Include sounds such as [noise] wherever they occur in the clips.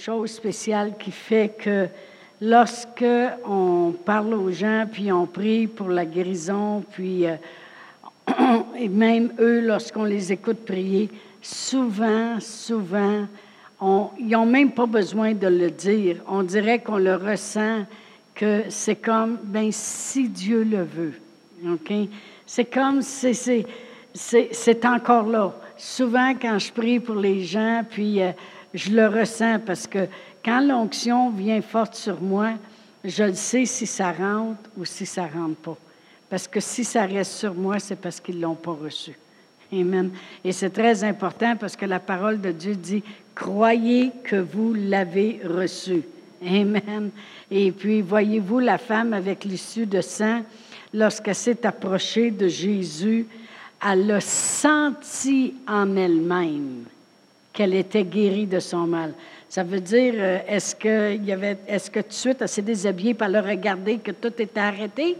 chose spéciale qui fait que lorsque on parle aux gens, puis on prie pour la guérison, puis euh, [clears throat] et même eux, lorsqu'on les écoute prier, souvent, souvent, ils n'ont même pas besoin de le dire. On dirait qu'on le ressent, que c'est comme, ben si Dieu le veut. OK? C'est comme, c'est encore là. Souvent, quand je prie pour les gens, puis euh, je le ressens parce que quand l'onction vient forte sur moi, je le sais si ça rentre ou si ça rentre pas. Parce que si ça reste sur moi, c'est parce qu'ils ne l'ont pas reçu. Amen. Et c'est très important parce que la parole de Dieu dit, croyez que vous l'avez reçu. Amen. Et puis, voyez-vous la femme avec l'issue de sang, lorsqu'elle s'est approchée de Jésus, elle a senti en elle-même qu'elle était guérie de son mal. Ça veut dire, euh, est-ce que, y avait, est-ce que tout de suite elle s'est déshabillée par le regarder que tout était arrêté?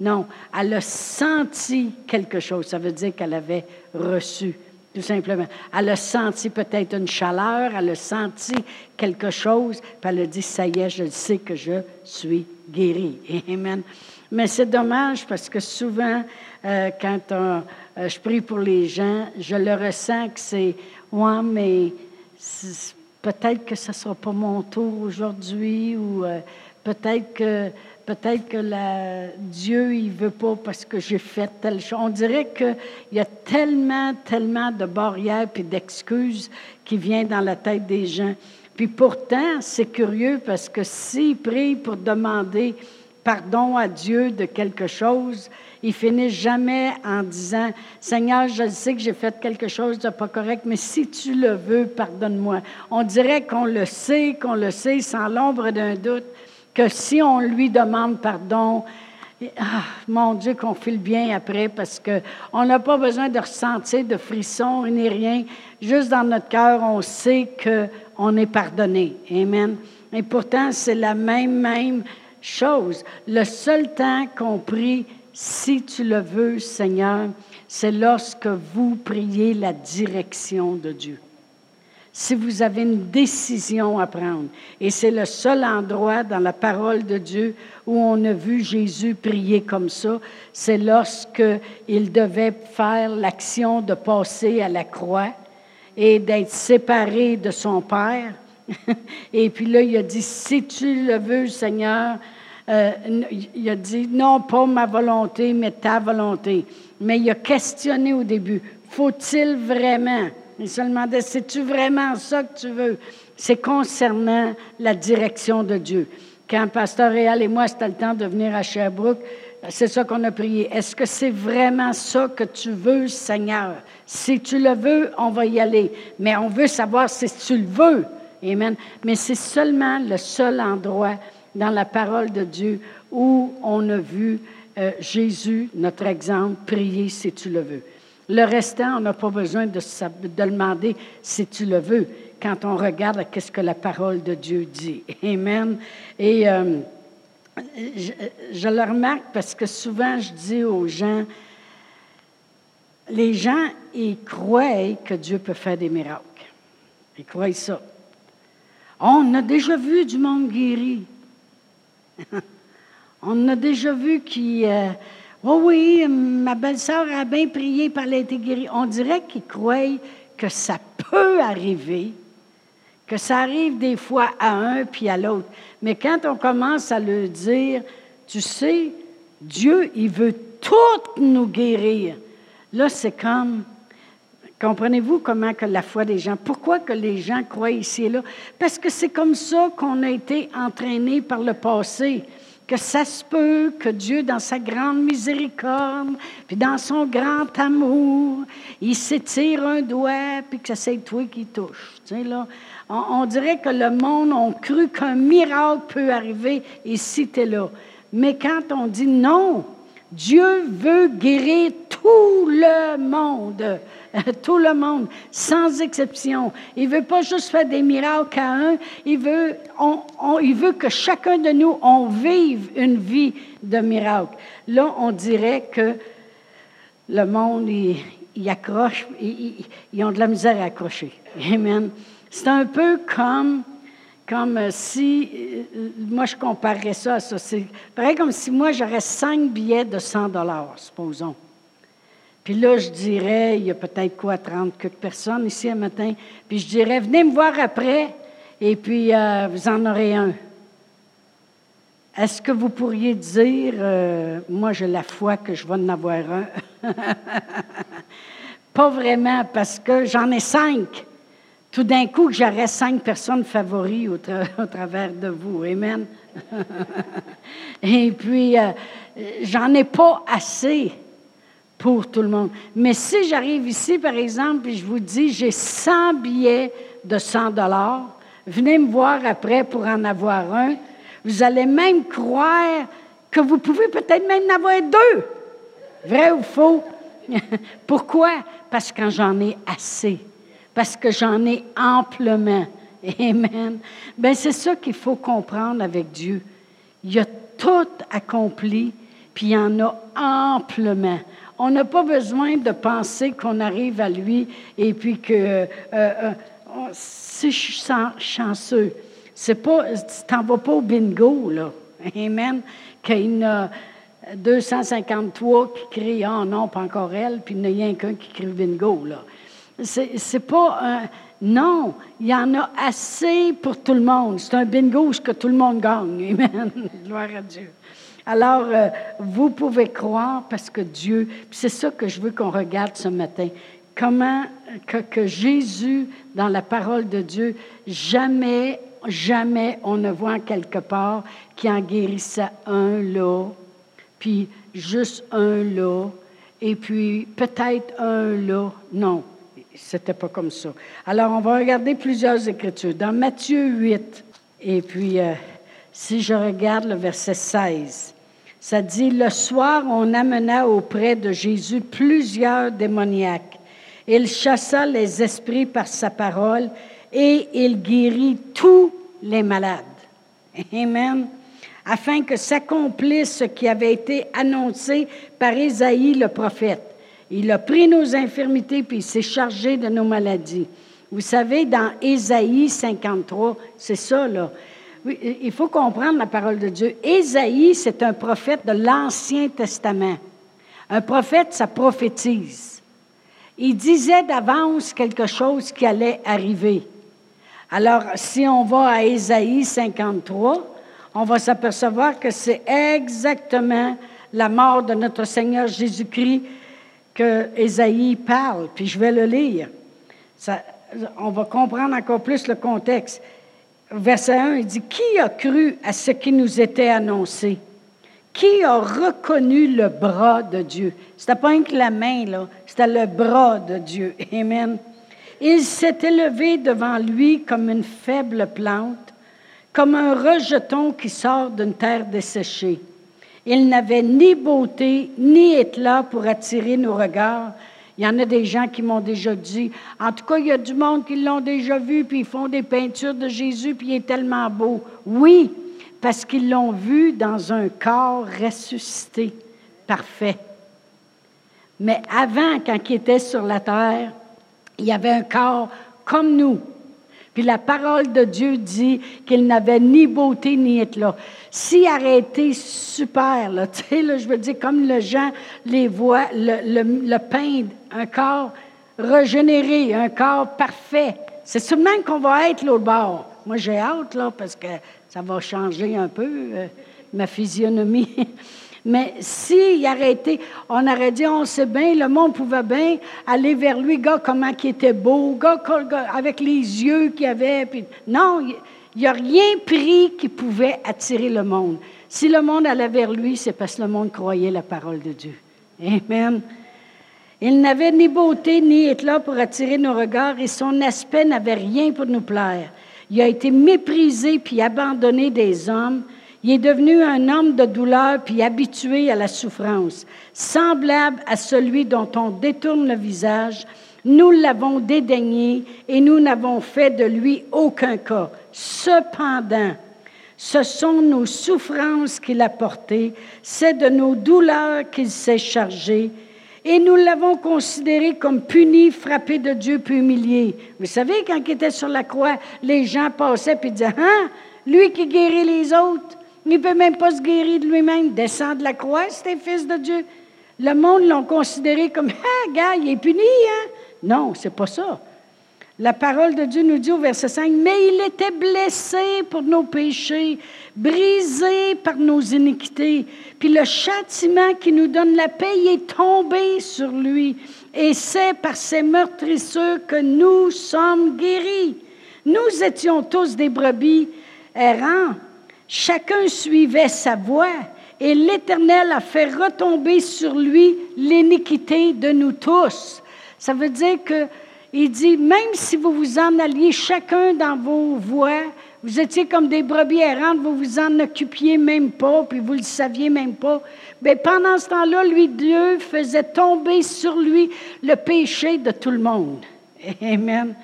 Non, elle a senti quelque chose. Ça veut dire qu'elle avait reçu, tout simplement. Elle a senti peut-être une chaleur, elle a senti quelque chose, puis elle a dit, ça y est, je sais que je suis guérie. [laughs] Amen. Mais c'est dommage parce que souvent, euh, quand euh, je prie pour les gens, je le ressens que c'est, ouais, mais peut-être que ce ne sera pas mon tour aujourd'hui ou euh, peut-être que peut-être que Dieu, il veut pas parce que j'ai fait telle chose. On dirait qu'il y a tellement, tellement de barrières et d'excuses qui viennent dans la tête des gens. Puis pourtant, c'est curieux parce que s'ils prient pour demander pardon à Dieu de quelque chose, ils finissent jamais en disant Seigneur, je sais que j'ai fait quelque chose de pas correct, mais si tu le veux, pardonne-moi. On dirait qu'on le sait, qu'on le sait sans l'ombre d'un doute, que si on lui demande pardon, ah, mon Dieu, qu'on file bien après parce qu'on n'a pas besoin de ressentir de frissons ni rien. Juste dans notre cœur, on sait qu'on est pardonné. Amen. Et pourtant, c'est la même, même chose. Le seul temps qu'on prie, si tu le veux, Seigneur, c'est lorsque vous priez la direction de Dieu si vous avez une décision à prendre. Et c'est le seul endroit dans la parole de Dieu où on a vu Jésus prier comme ça, c'est lorsque il devait faire l'action de passer à la croix et d'être séparé de son Père. [laughs] et puis là, il a dit, si tu le veux, Seigneur, euh, il a dit, non pas ma volonté, mais ta volonté. Mais il a questionné au début, faut-il vraiment? Il se demandait, c'est-tu vraiment ça que tu veux? C'est concernant la direction de Dieu. Quand Pasteur Réal et moi, c'était le temps de venir à Sherbrooke, c'est ça qu'on a prié. Est-ce que c'est vraiment ça que tu veux, Seigneur? Si tu le veux, on va y aller. Mais on veut savoir si tu le veux. Amen. Mais c'est seulement le seul endroit dans la parole de Dieu où on a vu euh, Jésus, notre exemple, prier si tu le veux. Le restant, on n'a pas besoin de, de, demander si tu le veux quand on regarde qu'est-ce que la parole de Dieu dit. [laughs] Amen. Et euh, je, le remarque parce que souvent je dis aux gens, les gens, ils croient que Dieu peut faire des miracles. Ils croient ça. On a déjà vu du monde guéri. [laughs] on a déjà vu qui... Euh, Oh oui, ma belle-sœur a bien prié, par elle. On dirait qu'ils croient que ça peut arriver, que ça arrive des fois à un puis à l'autre. Mais quand on commence à le dire, tu sais, Dieu, il veut tout nous guérir. Là, c'est comme, comprenez-vous comment que la foi des gens, pourquoi que les gens croient ici et là? Parce que c'est comme ça qu'on a été entraînés par le passé que ça se peut que Dieu, dans sa grande miséricorde, puis dans son grand amour, il s'étire un doigt, puis que c'est toi qui touche. Tu sais, là, on, dirait que le monde a cru qu'un miracle peut arriver ici, es là. Mais quand on dit non, Dieu veut guérir tout le monde. [laughs] tout le monde, sans exception. Il veut pas juste faire des miracles à un, il veut, il veut que chacun de nous, on vive une vie de miracle. Là, on dirait que le monde, il, accroche, ils ont de la misère à accrocher. [laughs] Amen. C'est un peu comme comme si, euh, moi je comparerais ça à ça, c'est pareil comme si moi j'aurais cinq billets de 100 dollars, supposons. Puis là, je dirais, il y a peut-être quoi, 30 quelques personnes ici un matin, puis je dirais, venez me voir après, et puis euh, vous en aurez un. Est-ce que vous pourriez dire, euh, moi j'ai la foi que je vais en avoir un? [laughs] Pas vraiment, parce que j'en ai cinq. Tout d'un coup, j'aurais cinq personnes favoris [laughs] au, travers de vous. Amen. [laughs] Et puis, euh, j'en ai pas assez pour tout le monde. Mais si j'arrive ici, par exemple, et je vous dis, j'ai 100 billets de 100 dollars, venez me voir après pour en avoir un. Vous allez même croire que vous pouvez peut-être même en avoir deux. Vrai ou faux? [laughs] Pourquoi? Parce que j'en ai assez. Parce que j'en ai amplement. [laughs] Amen. Bien, c'est ça qu'il faut comprendre avec Dieu. Il a tout accompli, puis il en a amplement. On n'a pas besoin de penser qu'on arrive à lui et puis que euh, euh, si je suis chanceux, c'est pas, tu t'en vas pas au bingo, là. Amen. Qu'il y en a 253 qui crient Ah non, pas encore elle, puis il n'y a qu'un qui crie bingo, là. C'est pas un. Non, il y en a assez pour tout le monde. C'est un bingo que tout le monde gagne. Amen. [laughs] Gloire à Dieu. Alors, euh, vous pouvez croire parce que Dieu, c'est ça que je veux qu'on regarde ce matin. Comment que, Jésus, dans la parole de Dieu, jamais, jamais on ne voit quelque part qui en guérissait un là, puis juste un là, et puis peut-être un là. Non, c'était pas comme ça. Alors, on va regarder plusieurs écritures. Dans Matthieu 8, et puis euh, si je regarde le verset 16, ça dit, le soir, on amena auprès de Jésus plusieurs démoniaques. Il chassa les esprits par sa parole et il guérit tous les malades. Amen. Afin que s'accomplisse ce qui avait été annoncé par Isaïe le prophète. Il a pris nos infirmités puis il s'est chargé de nos maladies. Vous savez, dans Isaïe 53, c'est ça, là. Oui, il faut comprendre la parole de Dieu. Ésaïe, c'est un prophète de l'Ancien Testament. Un prophète, ça prophétise. Il disait d'avance quelque chose qui allait arriver. Alors, si on va à Ésaïe 53, on va s'apercevoir que c'est exactement la mort de notre Seigneur Jésus-Christ que Ésaïe parle. Puis je vais le lire. on va comprendre encore plus le contexte verset 1, il dit, Qui a cru à ce qui nous était annoncé? Qui a reconnu le bras de Dieu? C'était pas que la main, là, c'était le bras de Dieu. Amen. Il s'est élevé devant lui comme une faible plante, comme un rejeton qui sort d'une terre desséchée. Il n'avait ni beauté ni éclat pour attirer nos regards, il y en a des gens qui m'ont déjà dit. En tout cas, il y a du monde qui l'ont déjà vu, puis ils font des peintures de Jésus, puis il est tellement beau. Oui, parce qu'ils l'ont vu dans un corps ressuscité, parfait. Mais avant, quand il était sur la terre, il y avait un corps comme nous, puis la parole de Dieu dit qu'il n'avait ni beauté ni éclat. S'il aurait été super, là, [laughs] tu sais, là, je veux dire, comme le gens les voit, le, le, peindre, un corps régénéré, un corps parfait, c'est seulement qu'on va être l'autre bord. Moi, j'ai hâte, là, parce que ça va changer un peu euh, ma physionomie. [laughs] Mais s'il arrêtait, on aurait dit, on sait bien, le monde pouvait bien aller vers lui, gars, comment il était beau, gars, avec les yeux qu'il avait. Puis, non, il n'y a rien pris qui pouvait attirer le monde. Si le monde allait vers lui, c'est parce que le monde croyait la parole de Dieu. Amen. Il n'avait ni beauté ni éclat pour attirer nos regards et son aspect n'avait rien pour nous plaire. Il a été méprisé puis abandonné des hommes il est devenu un homme de douleur puis habitué à la souffrance, semblable à celui dont on détourne le visage. Nous l'avons dédaigné et nous n'avons fait de lui aucun cas. Cependant, ce sont nos souffrances qu'il a portées, c'est de nos douleurs qu'il s'est chargé. Et nous l'avons considéré comme puni, frappé de Dieu, puis humilié. Vous savez, quand il était sur la croix, les gens passaient et disaient, hein, lui qui guérit les autres, il ne peut même pas se guérir de lui-même, descend de la croix, c'est fils de Dieu. Le monde l'ont considéré comme, [laughs] ah, gars, il est puni, hein? Non, c'est pas ça. La parole de Dieu nous dit au verset 5, mais il était blessé pour nos péchés, brisé par nos iniquités. Puis le châtiment qui nous donne la paix est tombé sur lui. Et c'est par ses meurtrisseurs que nous sommes guéris. Nous étions tous des brebis errants. Chacun suivait sa voie. Et l'Éternel a fait retomber sur lui l'iniquité de nous tous. Ça veut dire que il dit, même si vous vous en alliez chacun dans vos voies, vous étiez comme des brebis errantes, vous vous en occupiez même pas, puis vous le saviez même pas. Mais pendant ce temps-là, lui, Dieu faisait tomber sur lui le péché de tout le monde. [laughs] Amen.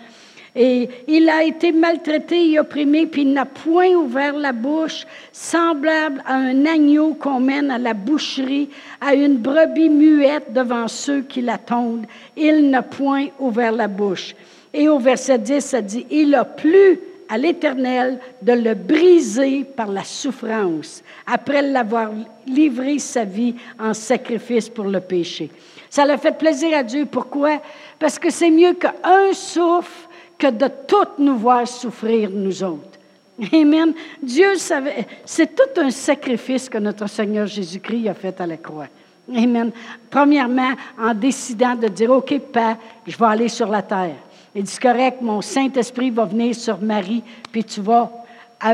Et il a été maltraité et opprimé, puis il n'a point ouvert la bouche, semblable à un agneau qu'on mène à la boucherie, à une brebis muette devant ceux qui l'attendent. Il n'a point ouvert la bouche. Et au verset 10, ça dit, il a plu à l'Éternel de le briser par la souffrance, après l'avoir livré sa vie en sacrifice pour le péché. Ça l'a fait plaisir à Dieu. Pourquoi? Parce que c'est mieux qu'un souffle que de toutes nous voir souffrir, nous autres. Amen. Dieu savait, c'est tout un sacrifice que notre Seigneur Jésus-Christ a fait à la croix. Amen. Premièrement, en décidant de dire, OK, Père, je vais aller sur la terre. Il dit, correct, mon Saint-Esprit va venir sur Marie, puis tu vas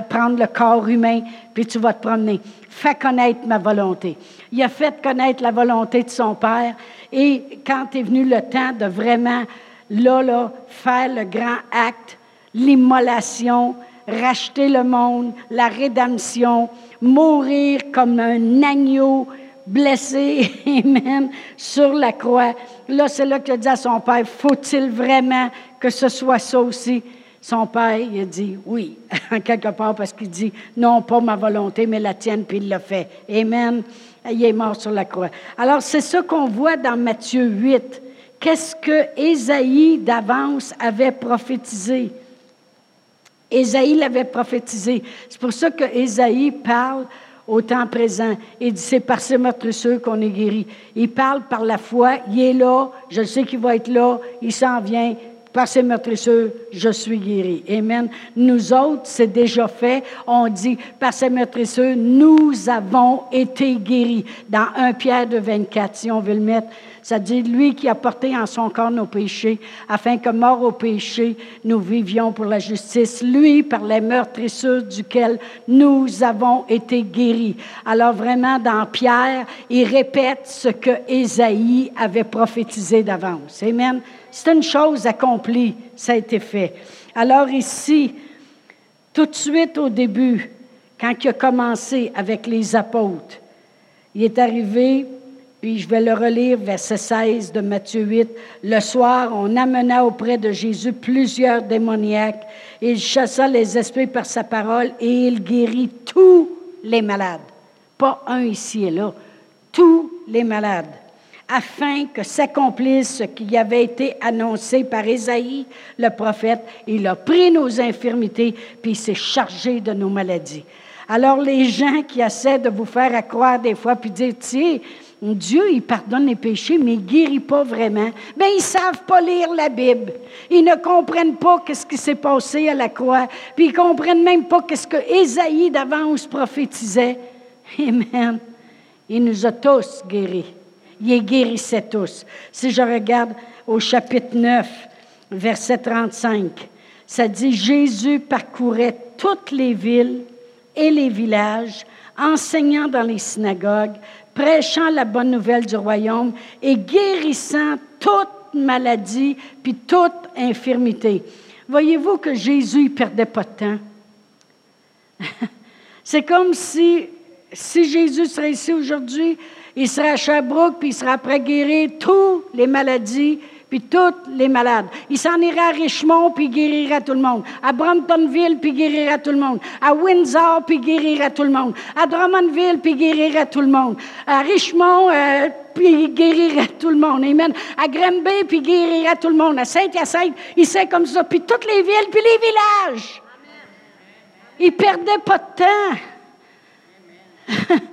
prendre le corps humain, puis tu vas te promener. Fais connaître ma volonté. Il a fait connaître la volonté de son Père, et quand est venu le temps de vraiment là, là, faire le grand acte, l'immolation, racheter le monde, la rédemption, mourir comme un agneau blessé, [laughs] amen, sur la croix. Là, c'est là qu'il a dit à son père, faut-il vraiment que ce soit ça aussi? Son père, il a dit oui, en [laughs] quelque part, parce qu'il dit non, pas ma volonté, mais la tienne, puis il l'a fait. Amen. Il est mort sur la croix. Alors, c'est ça qu'on voit dans Matthieu 8 qu'est-ce que Ésaïe d'avance avait prophétisé? Ésaïe l'avait prophétisé. C'est pour ça que Ésaïe parle au temps présent. Il dit, c'est par ces meurtrisseurs qu'on est guéri. Il parle par la foi. Il est là. Je sais qu'il va être là. Il s'en vient par ces meurtrisseurs, je suis guéri. Amen. Nous autres, c'est déjà fait. On dit, par ces meurtrisseurs, nous avons été guéris. Dans 1 Pierre de 24, si on veut le mettre, ça dit, lui qui a porté en son corps nos péchés, afin que, mort au péché, nous vivions pour la justice. Lui, par les meurtrisseurs duquel nous avons été guéris. Alors vraiment, dans Pierre, il répète ce que Ésaïe avait prophétisé d'avance. Amen. C'est une chose accomplie, ça a été fait. Alors ici, tout de suite au début, quand il a commencé avec les apôtres, il est arrivé, puis je vais le relire, verset 16 de Matthieu 8. Le soir, on amena auprès de Jésus plusieurs démoniaques. Il chassa les esprits par sa parole et il guérit tous les malades. Pas un ici et là, tous les malades afin que s'accomplisse ce qui avait été annoncé par Ésaïe, le prophète. Il a pris nos infirmités, puis il s'est chargé de nos maladies. Alors les gens qui essaient de vous faire croire des fois, puis dire, tiens, Dieu, il pardonne les péchés, mais il guérit pas vraiment. Ben, ils savent pas lire la Bible. Ils ne comprennent pas qu'est-ce qui s'est passé à la croix. Puis ils comprennent même pas qu'est-ce que Ésaïe d'avance prophétisait. Amen. Il nous a tous guéris il guérissait tous. Si je regarde au chapitre 9, verset 35, ça dit Jésus parcourait toutes les villes et les villages, enseignant dans les synagogues, prêchant la bonne nouvelle du royaume et guérissant toute maladie puis toute infirmité. Voyez-vous que Jésus ne perdait pas de temps? [laughs] C'est comme si, si Jésus serait ici aujourd'hui, il sera à Sherbrooke, puis il sera prêt à guérir toutes les maladies, puis toutes les malades. Il s'en ira à Richmond, puis guérira tout le monde. À Bramptonville, puis guérira tout le monde. À Windsor, puis guérira tout le monde. À Drummondville, puis guérira tout le monde. À Richmond, euh, puis il guérirait tout le monde. Amen. À Granby, puis il guérirait tout le monde. À Saint-Hyacinthe, il sait comme ça. Puis toutes les villes, puis les villages. Il perdait pas de temps. [laughs]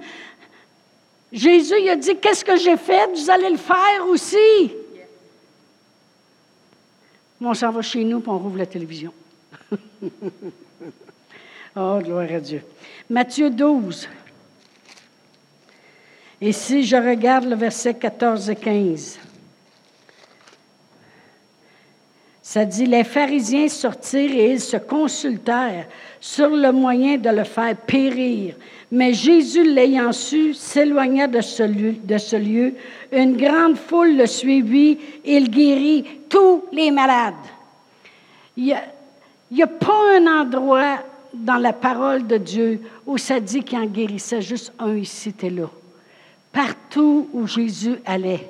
Jésus, il a dit, qu'est-ce que j'ai fait? Vous allez le faire aussi. On s'en va chez nous, puis on rouvre la télévision. [laughs] oh, gloire à Dieu. Matthieu 12. Et si je regarde le verset 14 et 15, ça dit, les pharisiens sortirent et ils se consultèrent sur le moyen de le faire périr. Mais Jésus, l'ayant su, s'éloigna de ce, lieu. Une grande foule le suivit. Il guérit tous les malades. Il n'y a, pas un endroit dans la parole de Dieu où ça dit qu'il en guérissait juste un ici, c'était là. Partout où Jésus allait,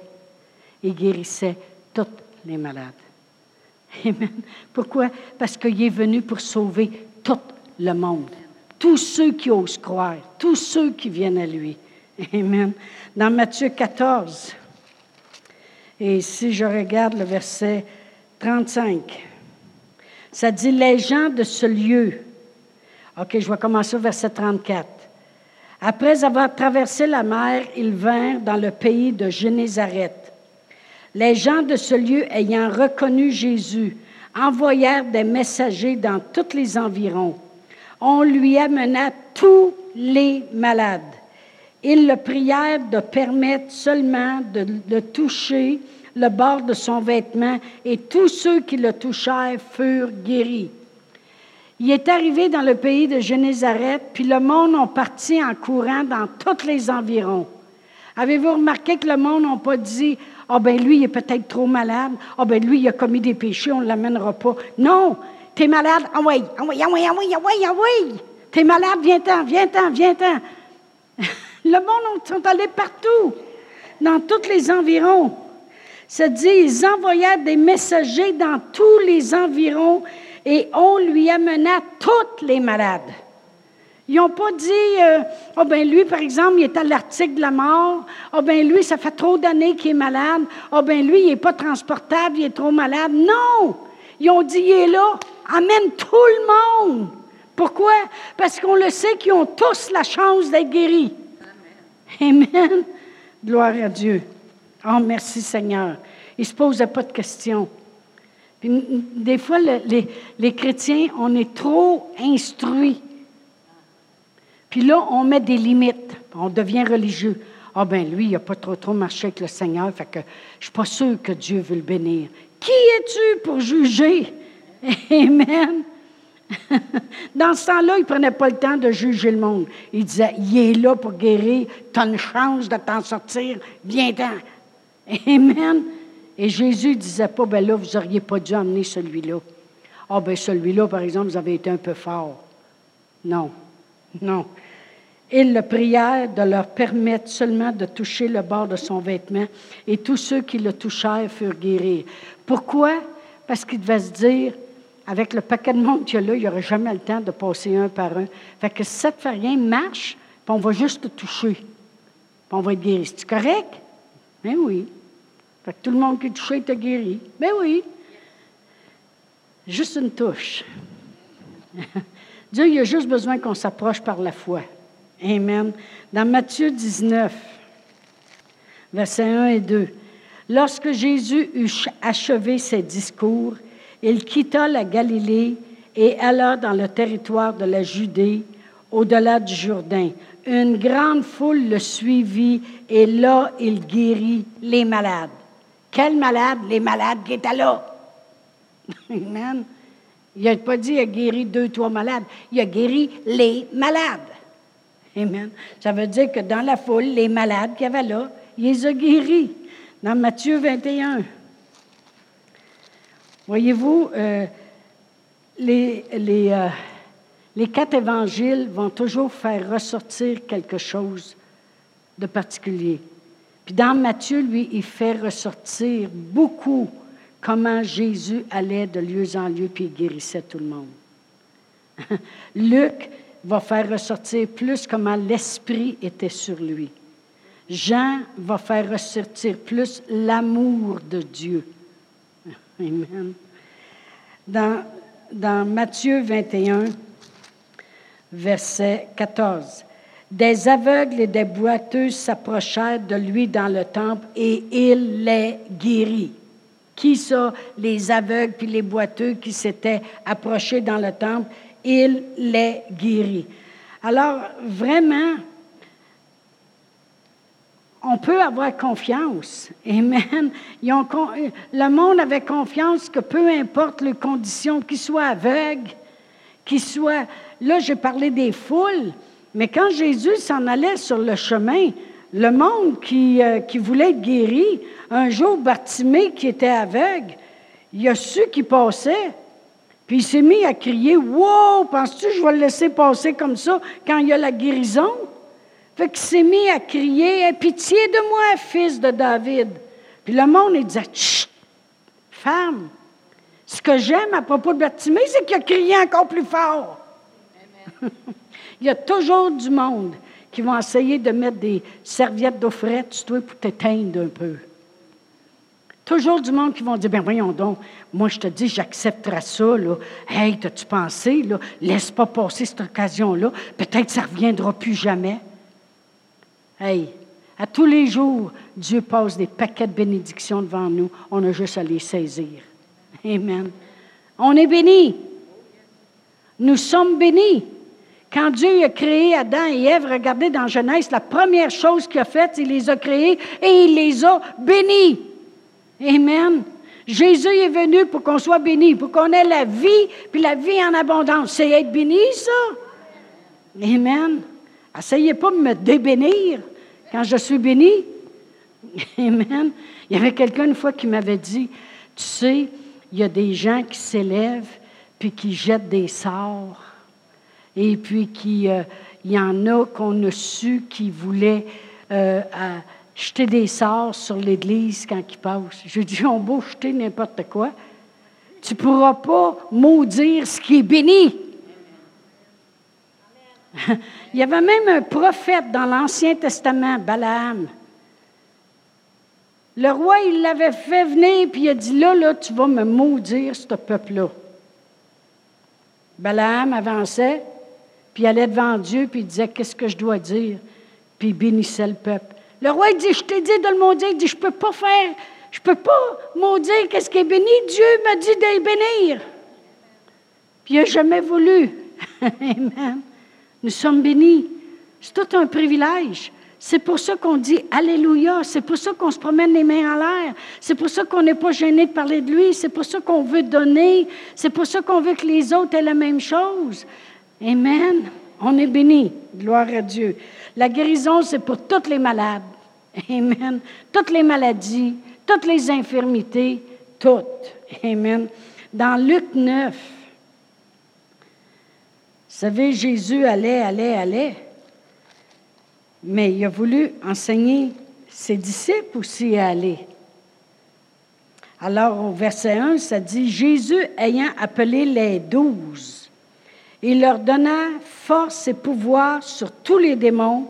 il guérissait tous les malades. Amen. Pourquoi? Parce qu'il est venu pour sauver tout le monde. Tous ceux qui osent croire, tous ceux qui viennent à lui. Amen. Dans Matthieu 14, et si je regarde le verset 35, ça dit les gens de ce lieu. OK, je vais commencer au verset 34. Après avoir traversé la mer, ils vinrent dans le pays de Génézareth. Les gens de ce lieu ayant reconnu Jésus envoyèrent des messagers dans tous les environs. On lui amena tous les malades. Ils le prièrent de permettre seulement de, toucher le bord de son vêtement, et tous ceux qui le touchèrent furent guéris. Il est arrivé dans le pays de Génézareth, puis le monde en parti en courant dans tous les environs. Avez-vous remarqué que le monde n'a pas dit Ah, oh, ben lui, il est peut-être trop malade. Ah, oh, ben lui, il a commis des péchés, on ne l'amènera pas. Non, t'es malade, ah oui, ah oui, ah oui, ah oui, ah oui, ah oui. T'es malade, viens-t'en, viens-t'en, viens-t'en. [laughs] le monde sont allés partout, dans tous les environs. Ça dit, ils envoyèrent des messagers dans tous les environs et on lui amena toutes les malades. Ils n'ont pas dit, euh, oh ben lui, par exemple, il est à l'article de la mort. Oh ben lui, ça fait trop d'années qu'il est malade. Oh ben lui, il n'est pas transportable, il est trop malade. Non! Ils ont dit, il est là, amène tout le monde. Pourquoi? Parce qu'on le sait qu'ils ont tous la chance d'être guéris. Amen. Gloire à Dieu. Oh, merci Seigneur. Ils ne se posaient pas de questions des fois, les, chrétiens, on est trop instruits. Puis là, on met des limites. On devient religieux. Ah ben lui, il n'a pas trop trop marché avec le Seigneur, fait que je suis pas sûr que Dieu veut le bénir. Qui es-tu pour juger? [laughs] Amen. [laughs] Dans ce temps-là, il ne prenait pas le temps de juger le monde. Il disait, il est là pour guérir, tu as une chance de t'en sortir, viens-t'en. Amen. Et Jésus ne disait pas, ben là, vous n'auriez pas dû emmener celui-là. Ah, ben celui-là, par exemple, vous avez été un peu fort. Non, non. Ils le prièrent de leur permettre seulement de toucher le bord de son vêtement, et tous ceux qui le touchèrent furent guéris. Pourquoi? Parce qu'il devait se dire, avec le paquet de monde qu'il y a là, il n'y aurait jamais le temps de passer un par un. Fait que si ça ne fait rien, marche, puis on va juste te toucher. Puis on va être guéri. C'est correct? Ben oui. Fait que tout le monde qui est touché était guéri. Ben oui. Juste une touche. [laughs] Dieu, il a juste besoin qu'on s'approche par la foi. Amen. Dans Matthieu 19, versets 1 et 2. Lorsque Jésus eut achevé ses discours, il quitta la Galilée et alla dans le territoire de la Judée, au-delà du Jourdain. Une grande foule le suivit et là, il guérit les malades. Quel malade? Les malades qui étaient là. [laughs] Amen. Il n'a pas dit qu'il a guéri deux, trois malades. Il a guéri les malades. Amen. Ça veut dire que dans la foule, les malades qu'il y avait là, il les a guéris. Dans Matthieu 21. Voyez-vous, euh, les, euh, les quatre évangiles vont toujours faire ressortir quelque chose de particulier. Puis dans Matthieu, lui, il fait ressortir beaucoup comment Jésus allait de lieu en lieu puis il guérissait tout le monde. [laughs] Luc va faire ressortir plus comment l'Esprit était sur lui. Jean va faire ressortir plus l'amour de Dieu. Amen. Dans, dans Matthieu 21, verset 14. Des aveugles et des boiteuses s'approchèrent de lui dans le temple et il les guérit. Qui ça? Les aveugles puis les boiteux qui s'étaient approchés dans le temple, il les guérit. Alors, vraiment, on peut avoir confiance. Amen. le monde avait confiance que peu importe les conditions, qu'ils soient aveugles, qu'ils soient... Là, j'ai parlé des foules, mais quand Jésus s'en allait sur le chemin, le monde qui, euh, voulait être guéri, un jour, Bartimée, qui était aveugle, il a ceux qui passaient, puis il s'est mis à crier Wow, penses-tu que je vais le laisser passer comme ça quand il y a la guérison? Fait qu'il s'est mis à crier Aie pitié de moi, fils de David. Puis le monde, il disait Chut, femme. Ce que j'aime à propos de Bartimée, c'est qu'il a crié encore plus fort. [laughs] il y a toujours du monde qui vont essayer de mettre des serviettes d'eau frette toi pour t'éteindre un peu. Toujours du monde qui vont dire, ben voyons donc, moi je te dis, j'accepterai ça, là. Hey, t'as-tu pensé, là? Laisse pas passer cette occasion-là. Peut-être que ça ne reviendra plus jamais. Hey, à tous les jours, Dieu passe des paquets de bénédictions devant nous. On a juste à les saisir. Amen. On est bénis. Nous sommes bénis. Quand Dieu a créé Adam et Ève, regardez dans Genèse, la première chose qu'il a faite, il les a créés et il les a bénis. Amen. Jésus est venu pour qu'on soit béni, pour qu'on ait la vie, puis la vie en abondance. C'est être béni, ça? Amen. Essayez pas de me débénir quand je suis béni. [laughs] Amen. Il y avait quelqu'un une fois qui m'avait dit, tu sais, il y a des gens qui s'élèvent puis qui jettent des sorts et puis qui, euh, il y en a qu'on a su qui voulaient euh, jeter des sorts sur l'Église quand ils passent. Je dis, on beau jeter n'importe quoi. Tu ne pourras pas maudire ce qui est béni. Il y avait même un prophète dans l'Ancien Testament, Balaam. Le roi, il l'avait fait venir, puis il a dit, là, là, tu vas me maudire, ce peuple-là. Balaam avançait, puis allait devant Dieu, puis il disait, qu'est-ce que je dois dire? Puis il bénissait le peuple. Le roi il dit, je t'ai dit de le maudire. Il dit, je ne peux pas faire, je peux pas maudire qu'est-ce qui est béni. Dieu m'a dit de bénir. Puis il n'a jamais voulu. [laughs] Amen. Nous sommes bénis. C'est tout un privilège. C'est pour ça qu'on dit Alléluia. C'est pour ça qu'on se promène les mains en l'air. C'est pour ça qu'on n'est pas gêné de parler de lui. C'est pour ça qu'on veut donner. C'est pour ça qu'on veut que les autres aient la même chose. Amen. On est béni. Gloire à Dieu. La guérison, c'est pour toutes les malades. Amen. Toutes les maladies, toutes les infirmités, toutes. Amen. Dans Luc 9, vous savez, Jésus allait, allait, allait. Mais il a voulu enseigner ses disciples aussi à aller. Alors, au verset 1, ça dit Jésus ayant appelé les douze, il leur donna force et pouvoir sur tous les démons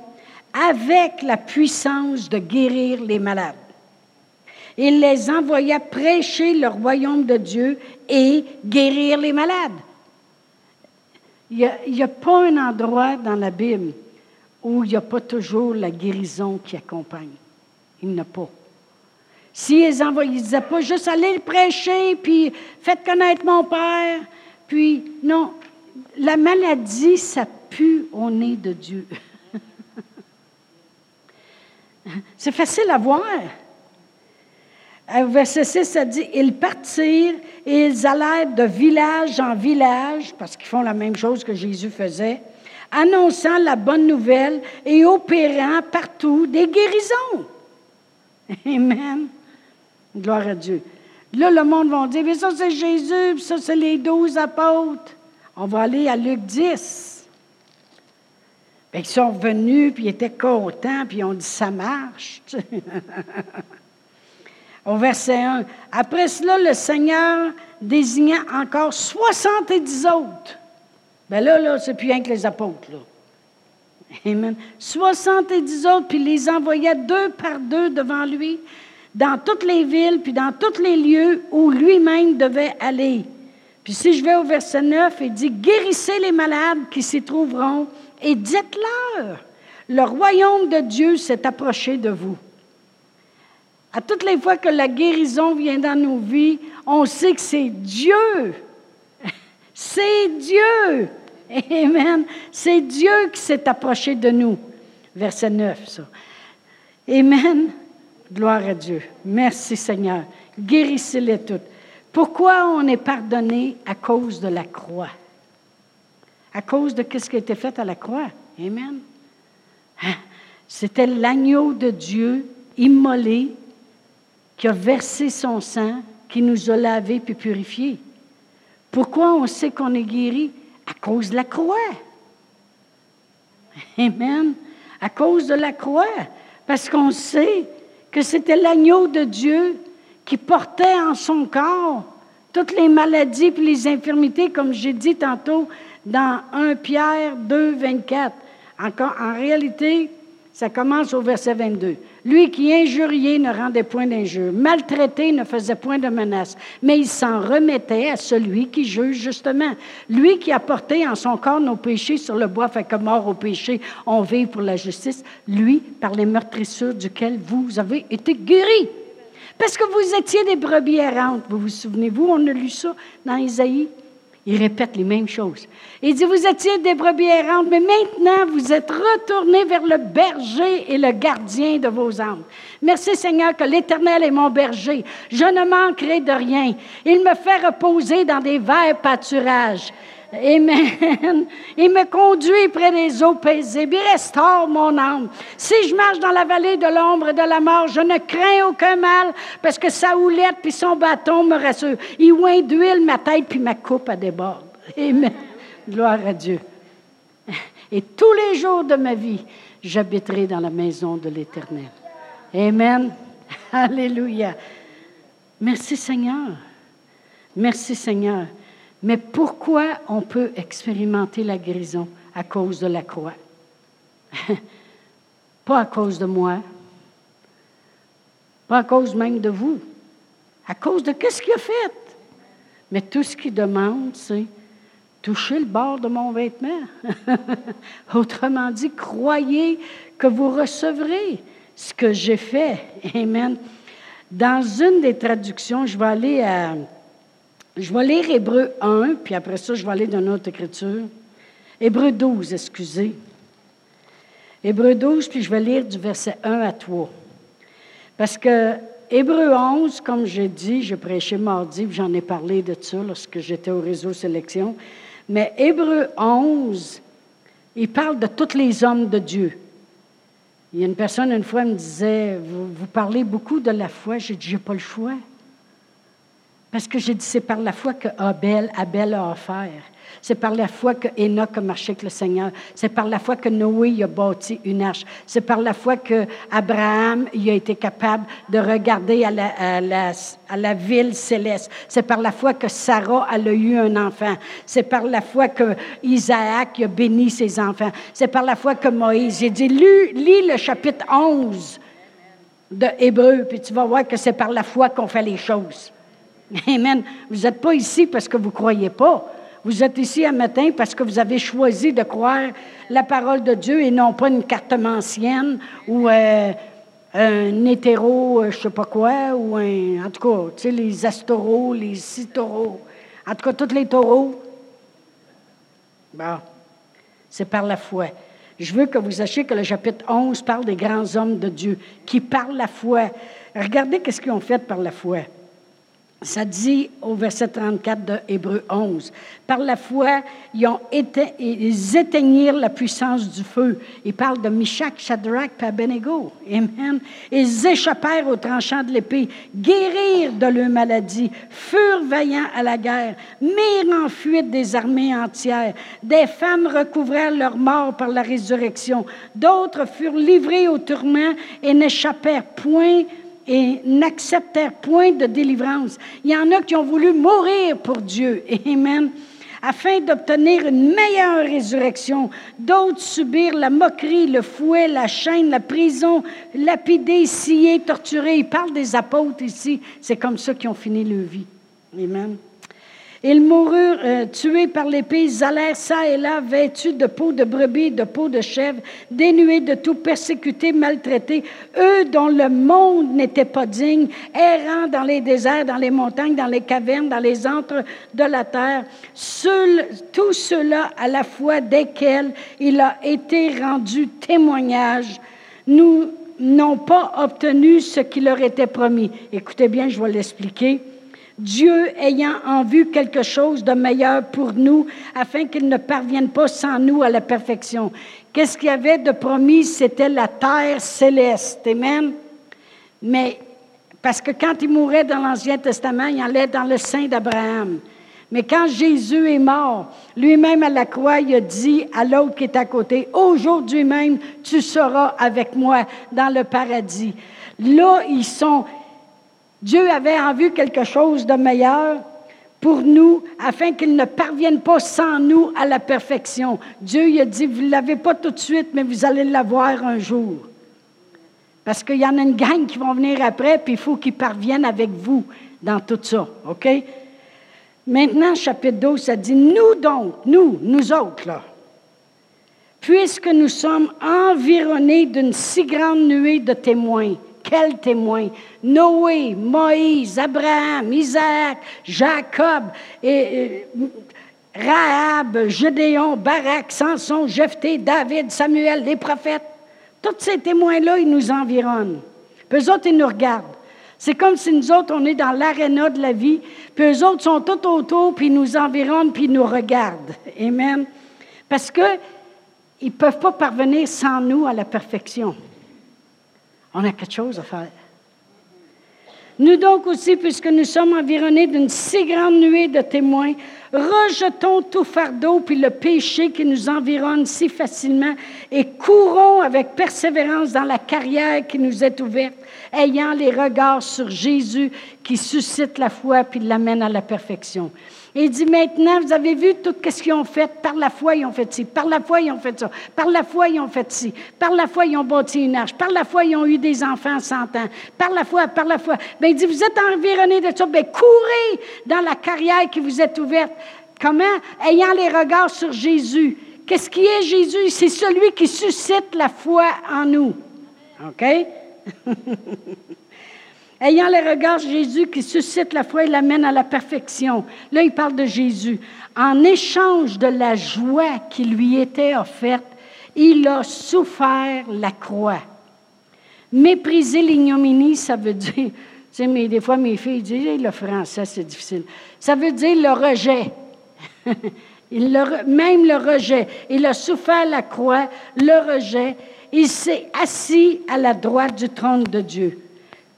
avec la puissance de guérir les malades. Il les envoya prêcher le royaume de Dieu et guérir les malades. Il n'y a, pas un endroit dans la Bible où il n'y a pas toujours la guérison qui accompagne. Il n'y en a pas. Si ils ne disaient pas juste aller le prêcher, puis faites connaître mon Père, puis non, la maladie, ça pue au nez de Dieu. [laughs] C'est facile à voir. Verset 6, ça dit Ils partirent et ils allèrent de village en village, parce qu'ils font la même chose que Jésus faisait, annonçant la bonne nouvelle et opérant partout des guérisons. Amen. Gloire à Dieu. Là, le monde va dire Mais ça, c'est Jésus, puis ça, c'est les douze apôtres. On va aller à Luc 10 ils sont venus, puis ils étaient contents, puis ils ont dit Ça marche. [laughs] Au verset 1. Après cela, le Seigneur désigna encore 70 autres. Bien là, là, c'est plus rien que les apôtres. Là. Amen. 70 autres, puis les envoyait deux par deux devant lui dans toutes les villes, puis dans tous les lieux où lui-même devait aller. Puis si je vais au verset 9, il dit, guérissez les malades qui s'y trouveront et dites-leur, le royaume de Dieu s'est approché de vous. À toutes les fois que la guérison vient dans nos vies, on sait que c'est Dieu. [laughs] C'est Dieu. Amen. C'est Dieu qui s'est approché de nous. Verset 9, ça. Amen. Gloire à Dieu. Merci Seigneur. Guérissez-les toutes. Pourquoi on est pardonné? À cause de la croix? À cause de ce qui a été fait à la croix. Amen. Hein? C'était l'agneau de Dieu immolé qui a versé son sang, qui nous a lavés puis purifiés. Pourquoi on sait qu'on est guéri? À cause de la croix. [laughs] Amen. À cause de la croix. Parce qu'on sait que c'était l'agneau de Dieu qui portait en son corps toutes les maladies et les infirmités, comme j'ai dit tantôt dans 1 Pierre 2, 24. Encore, en réalité, ça commence au verset 22. Lui qui injuriait ne rendait point d'injure, maltraité ne faisait point de menace, mais il s'en remettait à celui qui juge justement. Lui qui a porté en son corps nos péchés sur le bois, fait que mort au péché, on vit pour la justice. Lui, par les meurtrissures duquel vous avez été guéris. Parce que vous étiez des brebis errantes. Vous vous souvenez-vous, on a lu ça dans Isaïe il répète les mêmes choses. Il dit, vous étiez des brebis errantes, mais maintenant vous êtes retournés vers le berger et le gardien de vos âmes. Merci Seigneur que l'Éternel est mon berger. Je ne manquerai de rien. Il me fait reposer dans des verts pâturages. Amen. [laughs] Il me conduit près des eaux paisibles. Il restaure mon âme. Si je marche dans la vallée de l'ombre et de la mort, je ne crains aucun mal parce que sa houlette puis son bâton me rassure. Il oint d'huile ma tête puis ma coupe à déborde. Amen. Gloire à Dieu. Et tous les jours de ma vie, j'habiterai dans la maison de l'Éternel. Amen. Alléluia. Merci Seigneur. Merci Seigneur. Mais pourquoi on peut expérimenter la guérison à cause de la croix? [laughs] pas à cause de moi, pas à cause même de vous, à cause de qu'est-ce qu'il a fait? Mais tout ce qu'il demande, c'est toucher le bord de mon vêtement. [laughs] Autrement dit, croyez que vous recevrez ce que j'ai fait. Amen. Dans une des traductions, je vais aller à je vais lire Hébreu 1, puis après ça, je vais aller dans notre écriture. Hébreu 12, excusez. Hébreu 12, puis je vais lire du verset 1 à 3. Parce que Hébreu 11, comme j'ai dit, j'ai prêché mardi, j'en ai parlé de ça lorsque j'étais au réseau Sélection. Mais Hébreu 11, il parle de tous les hommes de Dieu. Il y a une personne, une fois, me disait Vous, vous parlez beaucoup de la foi. J'ai dit J'ai pas le choix. Parce que j'ai dit, c'est par la foi que Abel, Abel a offert. C'est par la foi que Enoch a marché avec le Seigneur. C'est par la foi que Noé a bâti une arche. C'est par la foi que Abraham il a été capable de regarder à la, à la, ville céleste. C'est par la foi que Sarah a eu un enfant. C'est par la foi que Isaac a béni ses enfants. C'est par la foi que Moïse. J'ai dit, lis le chapitre 11 de Hébreu, puis tu vas voir que c'est par la foi qu'on fait les choses. Amen. Vous n'êtes pas ici parce que vous ne croyez pas. Vous êtes ici un matin parce que vous avez choisi de croire la parole de Dieu et non pas une carte ancienne ou euh, un hétéro, euh, je ne sais pas quoi, ou un, en tout cas, tu sais, les astoros, les citaureaux, en tout cas, tous les taureaux. Bon, c'est par la foi. Je veux que vous sachiez que le chapitre 11 parle des grands hommes de Dieu qui parlent la foi. Regardez qu'est-ce qu'ils ont fait par la foi. Ça dit au verset 34 de Hébreu 11. Par la foi, ils, éteignirent la puissance du feu. Il parle de Mishak, Shadrach et Abednego. Amen. Ils échappèrent au tranchant de l'épée, guérirent de leur maladie, furent vaillants à la guerre, mirent en fuite des armées entières. Des femmes recouvrèrent leur mort par la résurrection. D'autres furent livrés au tourment et n'échappèrent point et n'acceptèrent point de délivrance. Il y en a qui ont voulu mourir pour Dieu. [laughs] Amen. afin d'obtenir une meilleure résurrection. D'autres subirent la moquerie, le fouet, la chaîne, la prison, lapidés, sciés, torturés. Il parle des apôtres ici. C'est comme ça qu'ils ont fini leur vie. Amen. Ils moururent euh, tués par l'épée, ils allèrent ça et là, vêtus de peau de brebis, de peau de chèvre, dénués de tout, persécutés, maltraités, eux dont le monde n'était pas digne, errant dans les déserts, dans les montagnes, dans les cavernes, dans les antres de la terre. Seul, tout cela à la fois desquels il a été rendu témoignage, nous n'ont pas obtenu ce qui leur était promis. Écoutez bien, je vais l'expliquer. Dieu ayant en vue quelque chose de meilleur pour nous, afin qu'il ne parvienne pas sans nous à la perfection. Qu'est-ce qu'il y avait de promis? C'était la terre céleste. Amen. Mais, parce que quand il mourait dans l'Ancien Testament, il allait dans le sein d'Abraham. Mais quand Jésus est mort, lui-même à la croix, il a dit à l'autre qui est à côté, aujourd'hui même, tu seras avec moi dans le paradis. Là, ils sont, Dieu avait en vue quelque chose de meilleur pour nous, afin qu'il ne parvienne pas sans nous à la perfection. Dieu il a dit, vous ne l'avez pas tout de suite, mais vous allez l'avoir un jour. Parce qu'il y en a une gang qui vont venir après, puis il faut qu'ils parviennent avec vous dans tout ça. OK? Maintenant, chapitre 12, ça dit, nous donc, nous, nous autres, puisque nous sommes environnés d'une si grande nuée de témoins, quels témoins? Noé, Moïse, Abraham, Isaac, Jacob, et, Rahab, Gédéon, Barak, Samson, Jephthé, David, Samuel, les prophètes. Tous ces témoins-là, ils nous environnent. Puis eux autres, ils nous regardent. C'est comme si nous autres, on est dans l'aréna de la vie, puis eux autres sont tout autour, puis ils nous environnent, puis ils nous regardent. Amen. Parce qu'ils ne peuvent pas parvenir sans nous à la perfection. On a quelque chose à faire. Nous donc aussi, puisque nous sommes environnés d'une si grande nuée de témoins, rejetons tout fardeau puis le péché qui nous environne si facilement et courons avec persévérance dans la carrière qui nous est ouverte, ayant les regards sur Jésus qui suscite la foi puis l'amène à la perfection. Il dit maintenant, vous avez vu tout ce qu'ils ont fait. Par la foi, ils ont fait ci. Par la foi, ils ont fait ça. Par la foi, ils ont fait ci. Par la foi, ils ont bâti une arche. Par la foi, ils ont eu des enfants sans ans. Par la foi, par la foi. Bien, il dit, vous êtes environnés de ça. Bien, courez dans la carrière qui vous est ouverte. Comment? Ayant les regards sur Jésus. Qu'est-ce qui est Jésus? C'est celui qui suscite la foi en nous. OK? [laughs] ayant les regards de Jésus qui suscite la foi et l'amène à la perfection. Là, il parle de Jésus. En échange de la joie qui lui était offerte, il a souffert la croix. Mépriser l'ignominie, ça veut dire, tu sais, des fois mes filles disent, le français, c'est difficile. Ça veut dire le rejet. [laughs] même le rejet. Il a souffert la croix, le rejet. Il s'est assis à la droite du trône de Dieu.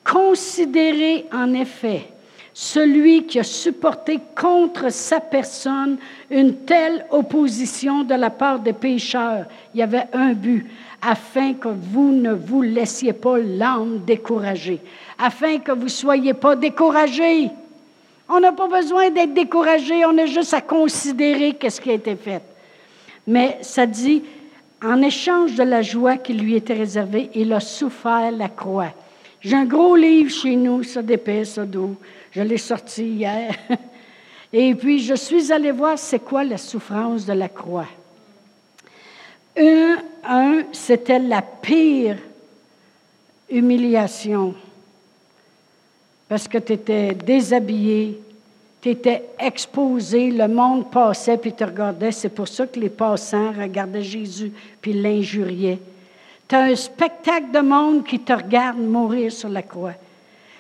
Considérez en effet celui qui a supporté contre sa personne une telle opposition de la part des pécheurs. Il y avait un but, afin que vous ne vous laissiez pas l'âme découragée, afin que vous ne soyez pas découragés. On n'a pas besoin d'être découragé, on a juste à considérer qu'est-ce qui a été fait. Mais ça dit, en échange de la joie qui lui était réservée, il a souffert la croix. J'ai un gros livre chez nous, ça d'épais, ça d'eau. Je l'ai sorti hier. [laughs] Et puis, je suis allée voir c'est quoi la souffrance de la croix. Un, un c'était la pire humiliation parce que tu étais déshabillé, tu étais exposé, le monde passait puis te regardait. C'est pour ça que les passants regardaient Jésus puis l'injuriaient. Tu as un spectacle de monde qui te regarde mourir sur la croix.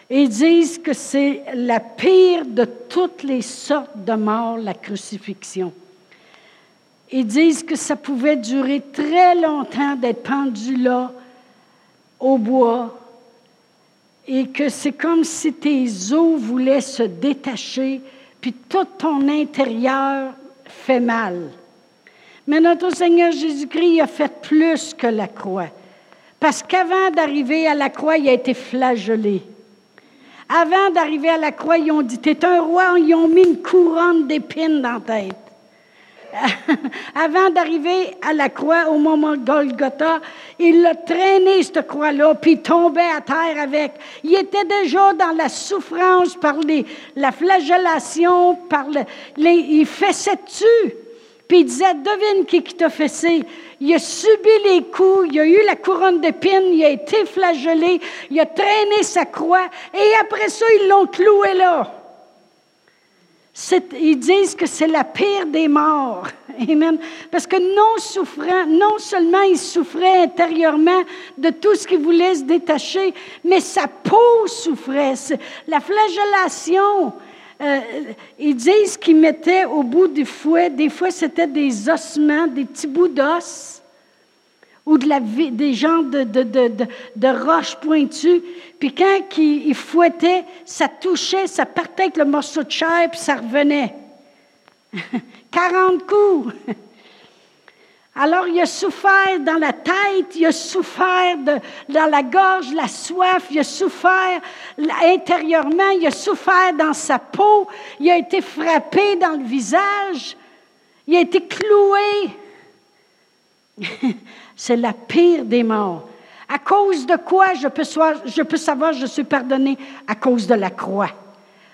Ils disent que c'est la pire de toutes les sortes de morts, la crucifixion. Ils disent que ça pouvait durer très longtemps d'être pendu là, au bois, et que c'est comme si tes os voulaient se détacher, puis tout ton intérieur fait mal. Mais notre Seigneur Jésus-Christ a fait plus que la croix. Parce qu'avant d'arriver à la croix, il a été flagellé. Avant d'arriver à la croix, ils ont dit, t'es un roi, ils ont mis une couronne d'épines dans la tête. [laughs] avant d'arriver à la croix au moment de Golgotha, il l'a traîné, cette croix-là, puis il tombait à terre avec. Il était déjà dans la souffrance par la flagellation, par le, les, il fessait dessus. Puis il disait, devine qui, qui t'a fessé. Il a subi les coups, il a eu la couronne d'épines, il a été flagellé, il a traîné sa croix, et après ça, ils l'ont cloué là ils disent que c'est la pire des morts. [laughs] Amen. Parce que non seulement il souffrait intérieurement de tout ce qui voulait se détacher, mais sa peau souffrait. La flagellation, euh, ils disent qu'ils mettaient au bout du fouet, des fois c'était des ossements, des petits bouts d'os ou de la, des gens de, de, de, de, roches pointues. Puis quand il, fouettait, ça touchait, ça partait avec le morceau de chair, puis ça revenait. [laughs] 40 coups. [laughs] Alors, il a souffert dans la tête, il a souffert dans la gorge, la soif, il a souffert intérieurement, il a souffert dans sa peau, il a été frappé dans le visage, il a été cloué. [laughs] C'est la pire des morts. À cause de quoi je peux, je savoir je suis pardonné? À cause de la croix.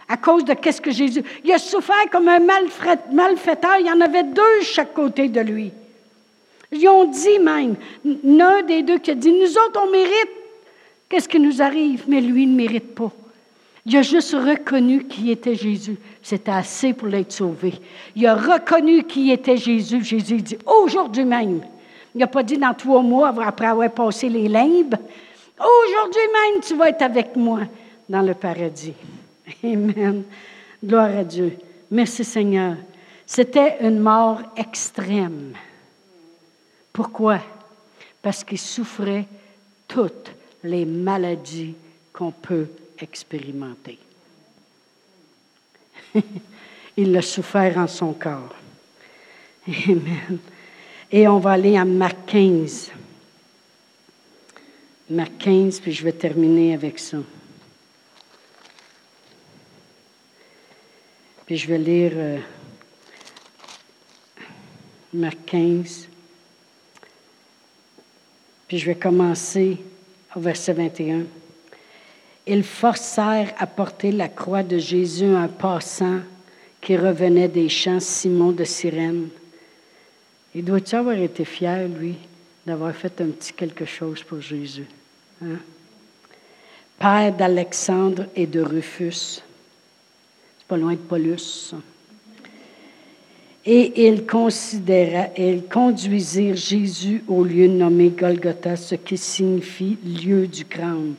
À cause de qu'est-ce que Jésus. Il a souffert comme un malfaiteur. Il y en avait deux chaque côté de lui. Ils ont dit même, l'un des deux qui a dit, nous autres, on mérite. Qu'est-ce qui nous arrive? Mais lui, ne mérite pas. Il a juste reconnu qui était Jésus. C'était assez pour l'être sauvé. Il a reconnu qui était Jésus. Jésus dit, aujourd'hui même, il n'a pas dit dans trois mois, après avoir passé les limbes. Aujourd'hui même, tu vas être avec moi dans le paradis. [laughs] Amen. Gloire à Dieu. Merci Seigneur. C'était une mort extrême. Pourquoi? Parce qu'il souffrait toutes les maladies qu'on peut expérimenter. [laughs] Il l'a souffert en son corps. Amen. Et on va aller à Marc 15. Marc 15, puis je vais terminer avec ça. Puis je vais lire euh, Marc 15. Puis je vais commencer au verset 21. Ils forcèrent à porter la croix de Jésus un passant qui revenait des champs Simon de Cyrène. Il doit-il avoir été fier, lui, d'avoir fait un petit quelque chose pour Jésus? Hein? Père d'Alexandre et de Rufus. C'est pas loin de Paulus. Et ils, ils conduisirent Jésus au lieu nommé Golgotha, ce qui signifie lieu du crâne.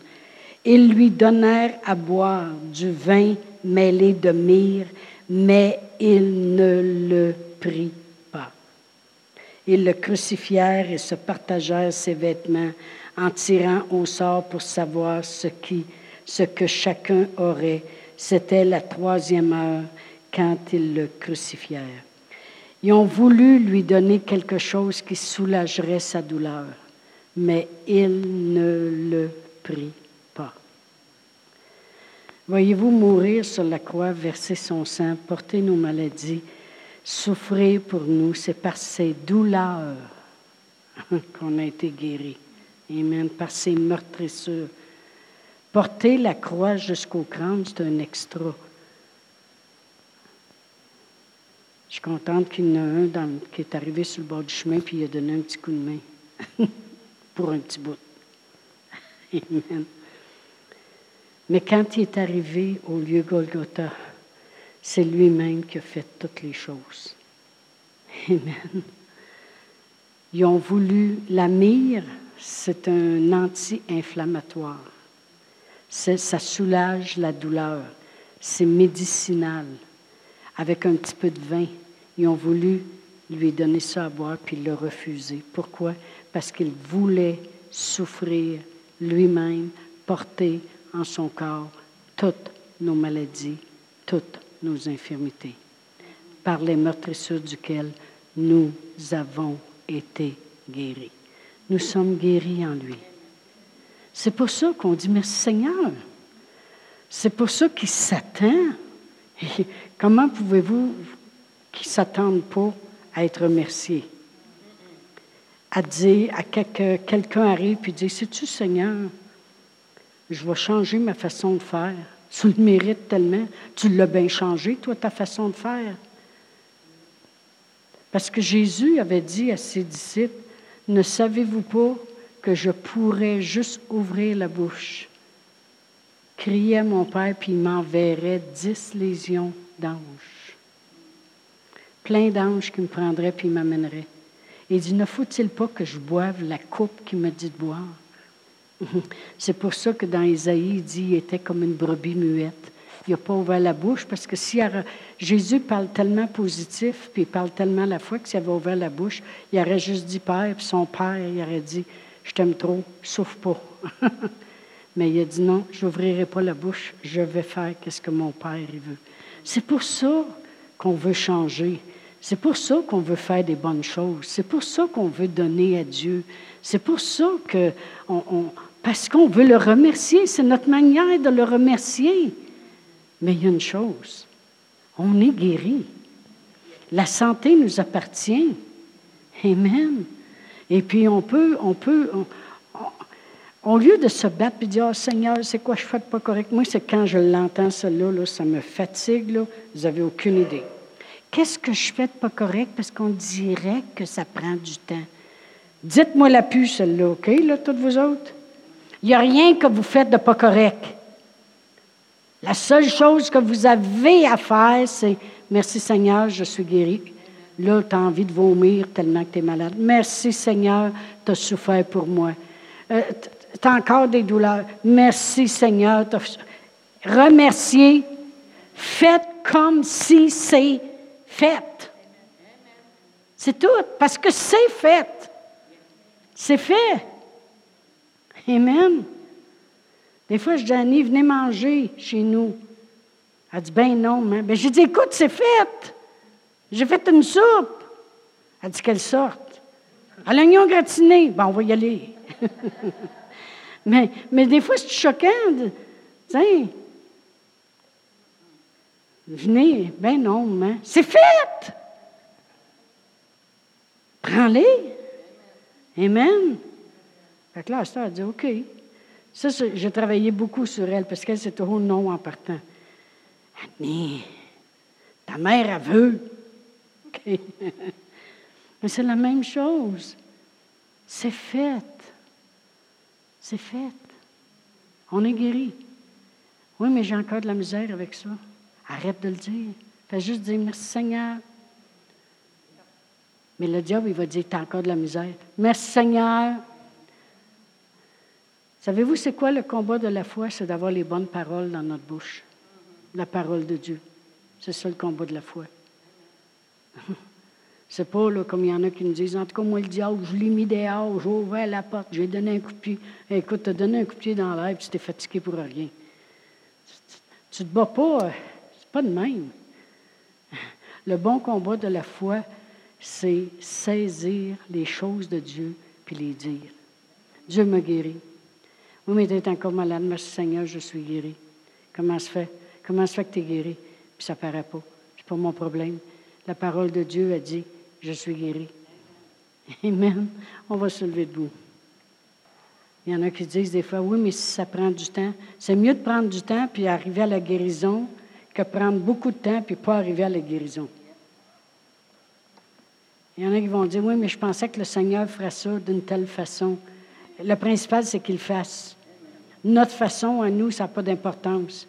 Ils lui donnèrent à boire du vin mêlé de myrrhe, mais il ne le prit ils le crucifièrent et se partagèrent ses vêtements en tirant au sort pour savoir ce, qui, ce que chacun aurait. C'était la troisième heure quand ils le crucifièrent. Ils ont voulu lui donner quelque chose qui soulagerait sa douleur, mais il ne le prit pas. Voyez-vous mourir sur la croix, verser son sang, porter nos maladies, souffrir pour nous, c'est par ses douleurs [laughs] qu'on a été guéri. Amen. Par ses meurtrissures. Porter la croix jusqu'au crâne, c'est un extra. Je suis contente qu'il y en a un qui est arrivé sur le bord du chemin puis il a donné un petit coup de main [laughs] pour un petit bout. [laughs] Amen. Mais quand il est arrivé au lieu Golgotha, c'est lui-même qui a fait toutes les choses. [laughs] Amen. Ils ont voulu, la myrrhe, c'est un anti-inflammatoire. Ça soulage la douleur. C'est médicinal. Avec un petit peu de vin, ils ont voulu lui donner ça à boire, puis il l'a refusé. Pourquoi? Parce qu'il voulait souffrir lui-même, porter en son corps toutes nos maladies, toutes nos infirmités, par les meurtrissures duquel nous avons été guéris. Nous sommes guéris en lui. C'est pour ça qu'on dit merci Seigneur. C'est pour ça qu'il s'attend. comment pouvez-vous qu'il ne s'attende pas à être remercié. À dire, à que quelqu'un arrive et dit, sais-tu Seigneur, je vais changer ma façon de faire. Tu le mérites tellement. Tu l'as bien changé, toi, ta façon de faire. Parce que Jésus avait dit à ses disciples, ne savez-vous pas que je pourrais juste ouvrir la bouche, crier mon Père, puis il m'enverrait dix légions d'anges. Plein d'anges qui me prendraient puis m'amèneraient. Il dit, ne faut-il pas que je boive la coupe qui me dit de boire? [laughs] C'est pour ça que dans Isaïe, il dit, il était comme une brebis muette. Il n'a pas ouvert la bouche parce que si Jésus parle tellement positif, puis il parle tellement à la fois que s'il avait ouvert la bouche, il aurait juste dit Père, puis son Père, il aurait dit Je t'aime trop, souffre pas. [laughs] Mais il a dit Non, je n'ouvrirai pas la bouche, je vais faire ce que mon Père veut. C'est pour ça qu'on veut changer. C'est pour ça qu'on veut faire des bonnes choses. C'est pour ça qu'on veut donner à Dieu. C'est pour ça que, parce qu'on veut le remercier. C'est notre manière de le remercier. Mais il y a une chose, on est guéri. La santé nous appartient. Amen. Et puis on peut, on peut, au lieu de se battre et dire, oh, Seigneur, c'est quoi je fais pas correct? Moi, c'est quand je l'entends, cela, là, ça me fatigue, vous n'avez aucune idée. Qu'est-ce que je fais de pas correct? Parce qu'on dirait que ça prend du temps. Dites-moi la puce, celle-là, OK, là, toutes vous autres? Il n'y a rien que vous faites de pas correct. La seule chose que vous avez à faire, c'est Merci Seigneur, je suis guéri. Là, tu as envie de vomir tellement que tu es malade. Merci Seigneur, tu as souffert pour moi. Euh, tu as encore des douleurs. Merci Seigneur. Remerciez. Faites comme si c'est fait. C'est tout, parce que c'est fait. C'est fait. Amen. Des fois, je dis à Annie, venez manger chez nous. Elle dit, ben non, mais ben, j'ai dit, écoute, c'est fait. J'ai fait une soupe. Elle dit, quelle sorte? À l'oignon gratiné. Ben, on va y aller. [laughs] mais, mais des fois, c'est choquant. Tiens, venez. Ben non, mais c'est fait. Prends-les. Amen. Fait que là, a dit, OK. Ça, j'ai travaillé beaucoup sur elle parce qu'elle, c'est toujours non en partant. Annie, ta mère, a veut. Mais c'est la même chose. C'est fait. C'est fait. On est guéri. Oui, mais j'ai encore de la misère avec ça. Arrête de le dire. Fais juste dire merci Seigneur. Mais le diable, il va dire, tu as encore de la misère. Merci Seigneur. Savez-vous, c'est quoi le combat de la foi? C'est d'avoir les bonnes paroles dans notre bouche. La parole de Dieu. C'est ça le combat de la foi. [laughs] C'est pas là, comme il y en a qui nous disent, en tout cas, moi, le diable, je l'ai mis dehors, j'ai ouvert la porte, j'ai donné un coup de pied. Écoute, tu as donné un coup de pied dans l'air, puis tu t'es fatigué pour rien. Tu ne te bats pas, euh, pas de même. Le bon combat de la foi, c'est saisir les choses de Dieu puis les dire. Dieu me guérit. Oui, mais tu es encore malade. Merci Seigneur, je suis guéri. Comment se fait? Comment se fait que tu es guéri? Puis ça ne paraît pas. C'est pas mon problème. La parole de Dieu a dit, je suis guéri. Amen. On va se lever debout. Il y en a qui disent des fois, oui, mais si ça prend du temps, c'est mieux de prendre du temps puis arriver à la guérison que prendre beaucoup de temps puis pas arriver à la guérison. Il y en a qui vont dire, oui, mais je pensais que le Seigneur ferait ça d'une telle façon. Le principal, c'est qu'il fasse. Notre façon à nous, ça n'a pas d'importance.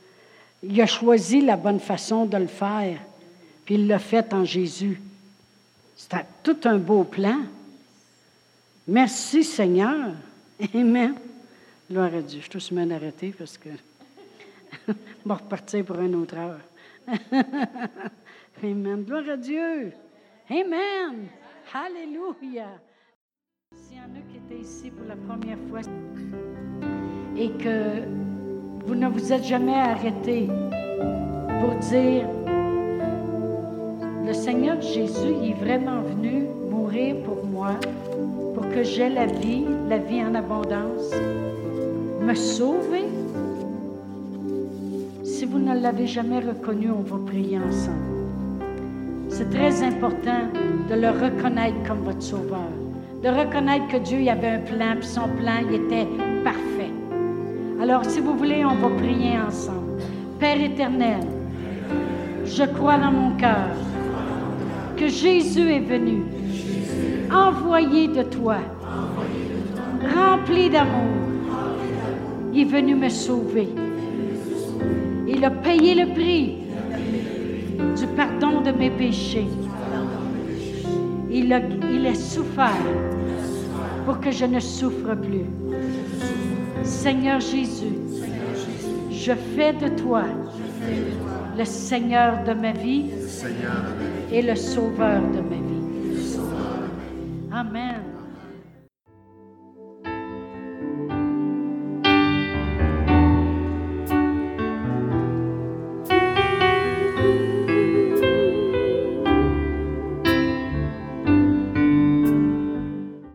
Il a choisi la bonne façon de le faire, puis il l'a fait en Jésus. C'est tout un beau plan. Merci Seigneur. Amen. Gloire à Dieu. Je suis tout semaine parce que [laughs] je vais repartir pour une autre heure. [laughs] Amen. Gloire à Dieu. Amen. Alléluia. S'il y en a qui étaient ici pour la première fois et que vous ne vous êtes jamais arrêté pour dire, le Seigneur Jésus est vraiment venu mourir pour moi, pour que j'aie la vie, la vie en abondance, me sauver. Vous ne l'avez jamais reconnu, on va prier ensemble. C'est très important de le reconnaître comme votre sauveur, de reconnaître que Dieu y avait un plan, puis son plan il était parfait. Alors, si vous voulez, on va prier ensemble. Père éternel, je crois dans mon cœur que Jésus est venu, envoyé de toi, rempli d'amour. Il est venu me sauver. Il a payé le prix du pardon de mes péchés. Il a, il a souffert pour que je ne souffre plus. Seigneur Jésus, je fais de toi le Seigneur de ma vie et le Sauveur de ma vie.